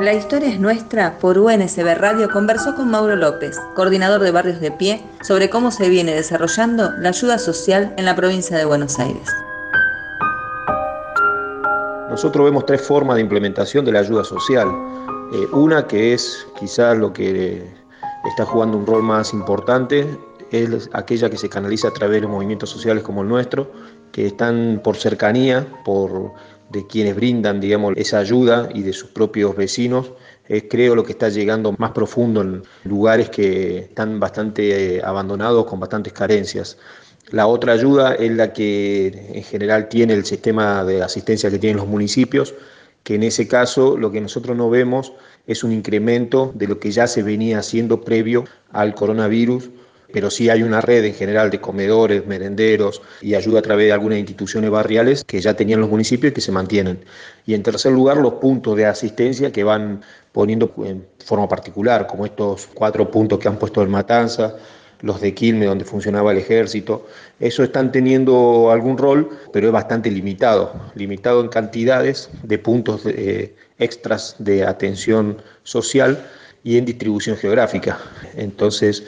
La historia es nuestra por UNSB Radio conversó con Mauro López, coordinador de Barrios de Pie, sobre cómo se viene desarrollando la ayuda social en la provincia de Buenos Aires. Nosotros vemos tres formas de implementación de la ayuda social. Eh, una que es quizás lo que está jugando un rol más importante, es aquella que se canaliza a través de movimientos sociales como el nuestro, que están por cercanía, por de quienes brindan, digamos, esa ayuda y de sus propios vecinos, es creo lo que está llegando más profundo en lugares que están bastante eh, abandonados, con bastantes carencias. La otra ayuda es la que en general tiene el sistema de asistencia que tienen los municipios, que en ese caso lo que nosotros no vemos es un incremento de lo que ya se venía haciendo previo al coronavirus pero sí hay una red en general de comedores, merenderos y ayuda a través de algunas instituciones barriales que ya tenían los municipios y que se mantienen. Y en tercer lugar, los puntos de asistencia que van poniendo en forma particular, como estos cuatro puntos que han puesto en Matanza, los de Quilme, donde funcionaba el ejército. Eso están teniendo algún rol, pero es bastante limitado, limitado en cantidades de puntos eh, extras de atención social y en distribución geográfica. Entonces,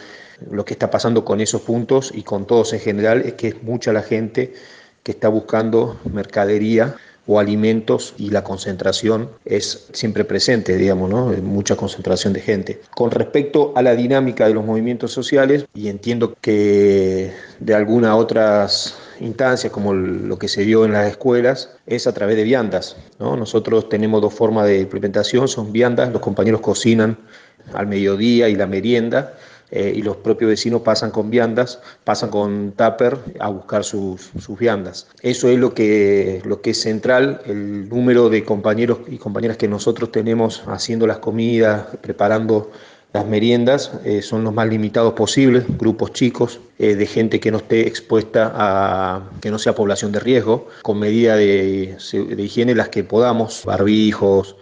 lo que está pasando con esos puntos y con todos en general es que es mucha la gente que está buscando mercadería o alimentos y la concentración es siempre presente, digamos, ¿no? Mucha concentración de gente. Con respecto a la dinámica de los movimientos sociales, y entiendo que de algunas otras instancias, como lo que se dio en las escuelas, es a través de viandas, ¿no? Nosotros tenemos dos formas de implementación, son viandas, los compañeros cocinan al mediodía y la merienda, eh, y los propios vecinos pasan con viandas, pasan con tupper a buscar sus, viandas. Eso es lo que, lo que es central, el número de compañeros y compañeras que nosotros tenemos haciendo las comidas, preparando las meriendas eh, son los más limitados posibles, grupos chicos, eh, de gente que no esté expuesta a que no sea población de riesgo, con medida de, de higiene las que podamos, barbijos,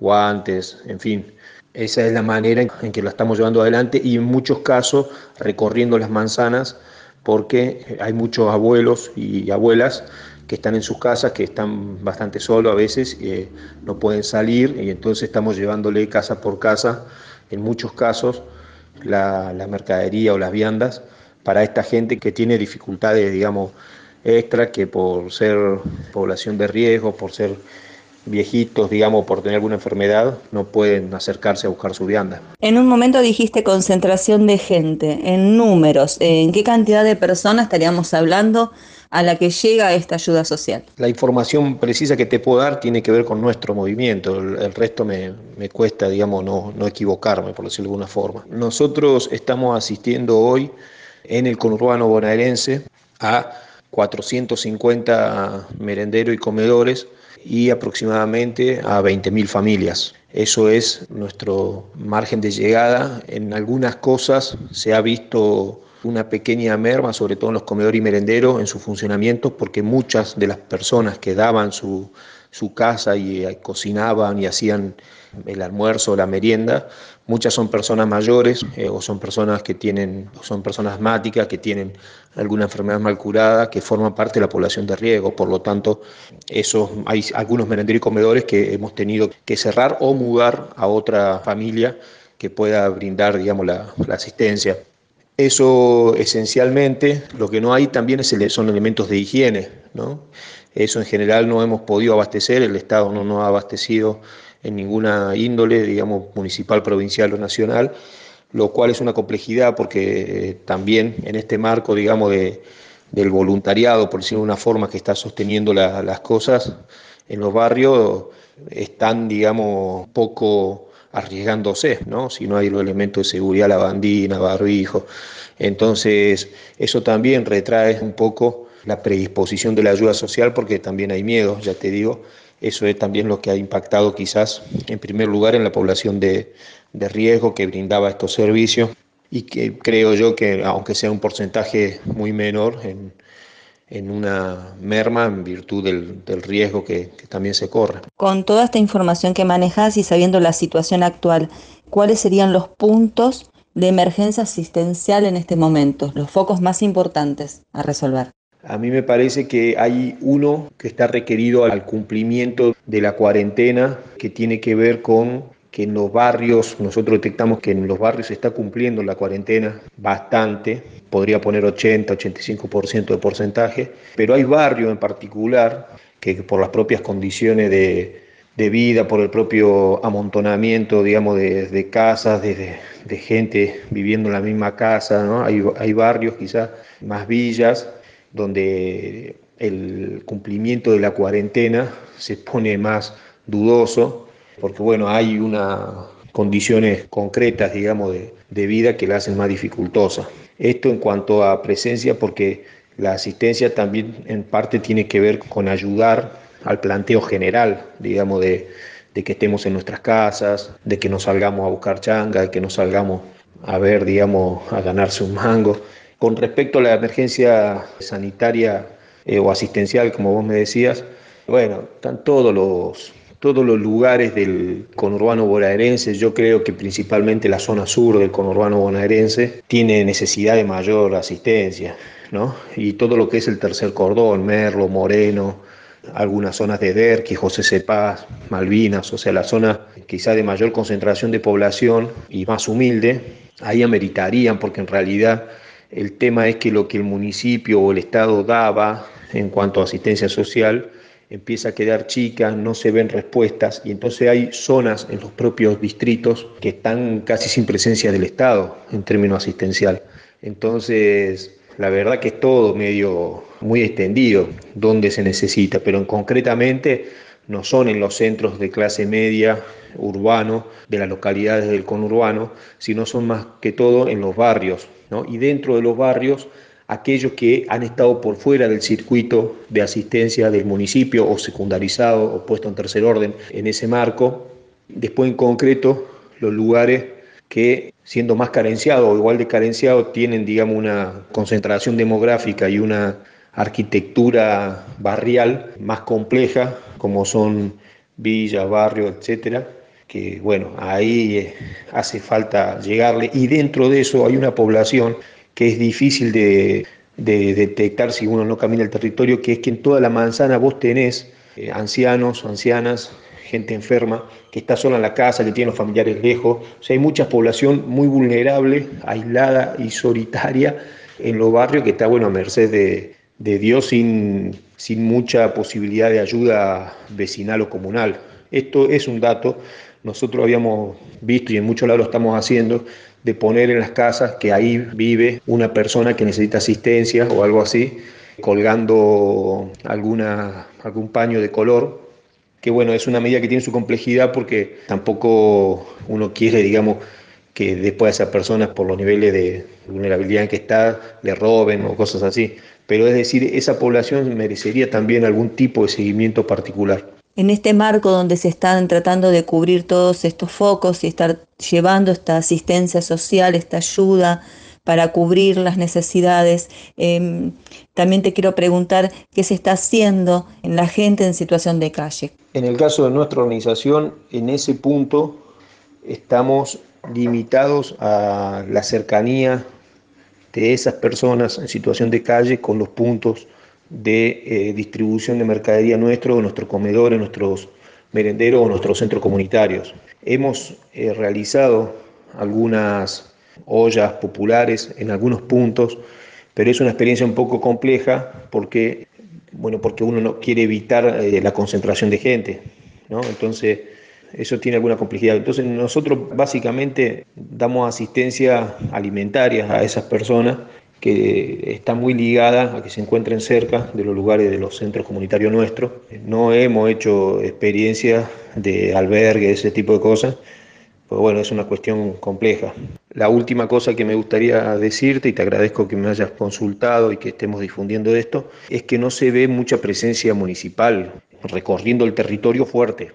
guantes, en fin, esa es la manera en que lo estamos llevando adelante y en muchos casos recorriendo las manzanas porque hay muchos abuelos y abuelas que están en sus casas, que están bastante solos a veces, eh, no pueden salir y entonces estamos llevándole casa por casa, en muchos casos, la, la mercadería o las viandas para esta gente que tiene dificultades, digamos, extra, que por ser población de riesgo, por ser viejitos, digamos, por tener alguna enfermedad, no pueden acercarse a buscar su vianda. En un momento dijiste concentración de gente, en números, ¿en qué cantidad de personas estaríamos hablando a la que llega esta ayuda social? La información precisa que te puedo dar tiene que ver con nuestro movimiento, el, resto me, me, cuesta, digamos, no, no equivocarme, por decirlo de alguna forma. Nosotros estamos asistiendo hoy en el conurbano bonaerense a 450 merenderos y comedores y aproximadamente a 20.000 familias. Eso es nuestro margen de llegada. En algunas cosas se ha visto una pequeña merma, sobre todo en los comedores y merenderos, en su funcionamiento, porque muchas de las personas que daban su, su casa y eh, cocinaban y hacían el almuerzo, la merienda, muchas son personas mayores eh, o son personas que tienen, son personas asmáticas, que tienen alguna enfermedad mal curada, que forman parte de la población de riesgo. Por lo tanto, esos, hay algunos merenderos y comedores que hemos tenido que cerrar o mudar a otra familia que pueda brindar, digamos, la, asistencia. Eso esencialmente, lo que no hay también son elementos de higiene, ¿no? Eso en general no hemos podido abastecer, el Estado no nos ha abastecido en ninguna índole, digamos, municipal, provincial o nacional, lo cual es una complejidad porque eh, también en este marco, digamos, de, del voluntariado, por decirlo de una forma, que está sosteniendo las cosas en los barrios, están, digamos, poco arriesgándose, ¿no? Si no hay los elementos de seguridad, la bandina, barbijo. Entonces, eso también retrae un poco la predisposición de la ayuda social porque también hay miedo, ya te digo, eso es también lo que ha impactado quizás en primer lugar en la población de, riesgo que brindaba estos servicios y que creo yo que aunque sea un porcentaje muy menor en, una merma en virtud del, riesgo que, que, también se corre. Con toda esta información que manejas y sabiendo la situación actual, ¿cuáles serían los puntos de emergencia asistencial en este momento, los focos más importantes a resolver? A mí me parece que hay uno que está requerido al cumplimiento de la cuarentena que tiene que ver con que en los barrios, nosotros detectamos que en los barrios se está cumpliendo la cuarentena bastante, podría poner 80, 85% de porcentaje, pero hay barrios en particular que por las propias condiciones de, vida, por el propio amontonamiento, digamos, de, casas, de, gente viviendo en la misma casa, ¿no? hay, hay barrios quizás más villas donde el cumplimiento de la cuarentena se pone más dudoso porque bueno, hay unas condiciones concretas, digamos, de, de vida que la hacen más dificultosa. Esto en cuanto a presencia, porque la asistencia también en parte tiene que ver con ayudar al planteo general, digamos, de, de, que estemos en nuestras casas, de que no salgamos a buscar changa, de que no salgamos a ver, digamos, a ganarse un mango. Con respecto a la emergencia sanitaria eh, o asistencial, como vos me decías, bueno, están todos los todos los lugares del conurbano bonaerense, yo creo que principalmente la zona sur del conurbano bonaerense, tiene necesidad de mayor asistencia, ¿no? Y todo lo que es el tercer cordón, Merlo, Moreno, algunas zonas de Derqui, José Cepaz, Malvinas, o sea, la zona quizá de mayor concentración de población y más humilde, ahí ameritarían, porque en realidad el tema es que lo que el municipio o el Estado daba en cuanto a asistencia social, empieza a quedar chica, no se ven respuestas y entonces hay zonas en los propios distritos que están casi sin presencia del Estado en términos asistencial. Entonces, la verdad que es todo medio muy extendido donde se necesita, pero concretamente no son en los centros de clase media urbano de las localidades del conurbano, sino son más que todo en los barrios. Y dentro de los barrios aquellos que han estado por fuera del circuito de asistencia del municipio o secundarizado o puesto en tercer orden en ese marco. Después en concreto los lugares que siendo más carenciados o igual de carenciados tienen digamos una concentración demográfica y una arquitectura barrial más compleja como son villas, barrios, etcétera, que bueno, ahí eh, hace falta llegarle y dentro de eso hay una población que es difícil de, detectar si uno no camina el territorio, que es que en toda la manzana vos tenés eh, ancianos, ancianas, gente enferma, que está sola en la casa, que tiene los familiares lejos. O sea, hay mucha población muy vulnerable, aislada y solitaria en los barrios que está, bueno, a merced de, Dios sin, sin mucha posibilidad de ayuda vecinal o comunal. Esto es un dato, nosotros habíamos visto y en muchos lados lo estamos haciendo, de poner en las casas que ahí vive una persona que necesita asistencia o algo así, colgando alguna, algún paño de color, que bueno, es una medida que tiene su complejidad porque tampoco uno quiere, digamos, que después a esa persona, por los niveles de vulnerabilidad en que está, le roben o cosas así. Pero es decir, esa población merecería también algún tipo de seguimiento particular en este marco donde se están tratando de cubrir todos estos focos y estar llevando esta asistencia social, esta ayuda para cubrir las necesidades. Em, también te quiero preguntar qué se está haciendo en la gente en situación de calle. En el caso de nuestra organización, en ese punto estamos limitados a la cercanía de esas personas en situación de calle con los puntos de eh, distribución de mercadería nuestro, nuestros comedores, nuestros merenderos o nuestros centros comunitarios. Hemos eh, realizado algunas ollas populares en algunos puntos, pero es una experiencia un poco compleja porque, bueno, porque uno no quiere evitar eh, la concentración de gente, ¿no? Entonces, eso tiene alguna complejidad. Entonces, nosotros básicamente damos asistencia alimentaria a esas personas que está muy ligada a que se encuentren cerca de los lugares de los centros comunitarios nuestros. No hemos hecho experiencias de albergue, ese tipo de cosas, pues bueno, es una cuestión compleja. La última cosa que me gustaría decirte, y te agradezco que me hayas consultado y que estemos difundiendo esto, es que no se ve mucha presencia municipal recorriendo el territorio fuerte.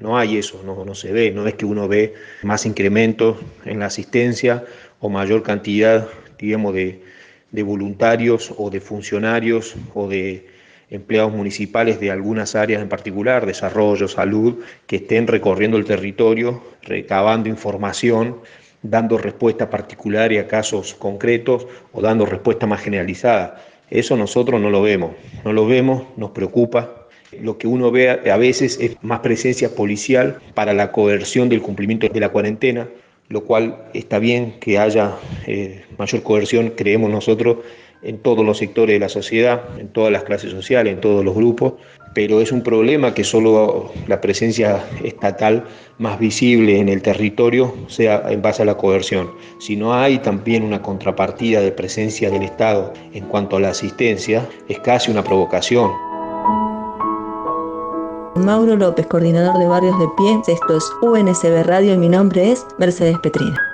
No hay eso, no, no se ve, no es que uno ve más incrementos en la asistencia o mayor cantidad, digamos, de, de voluntarios o de funcionarios o de empleados municipales de algunas áreas en particular, desarrollo, salud, que estén recorriendo el territorio, recabando información, dando respuesta particular a casos concretos o dando respuesta más generalizada. Eso nosotros no lo vemos, no lo vemos, nos preocupa Lo que uno ve a veces es más presencia policial para la coerción del cumplimiento de la cuarentena, lo cual está bien que haya eh, mayor coerción, creemos nosotros, en todos los sectores de la sociedad, en todas las clases sociales, en todos los grupos, pero es un problema que solo la presencia estatal más visible en el territorio sea en base a la coerción. Si no hay también una contrapartida de presencia del Estado en cuanto a la asistencia, es casi una provocación. Mauro López, coordinador de Barrios de Pie, esto es UNSB Radio y mi nombre es Mercedes Petrina.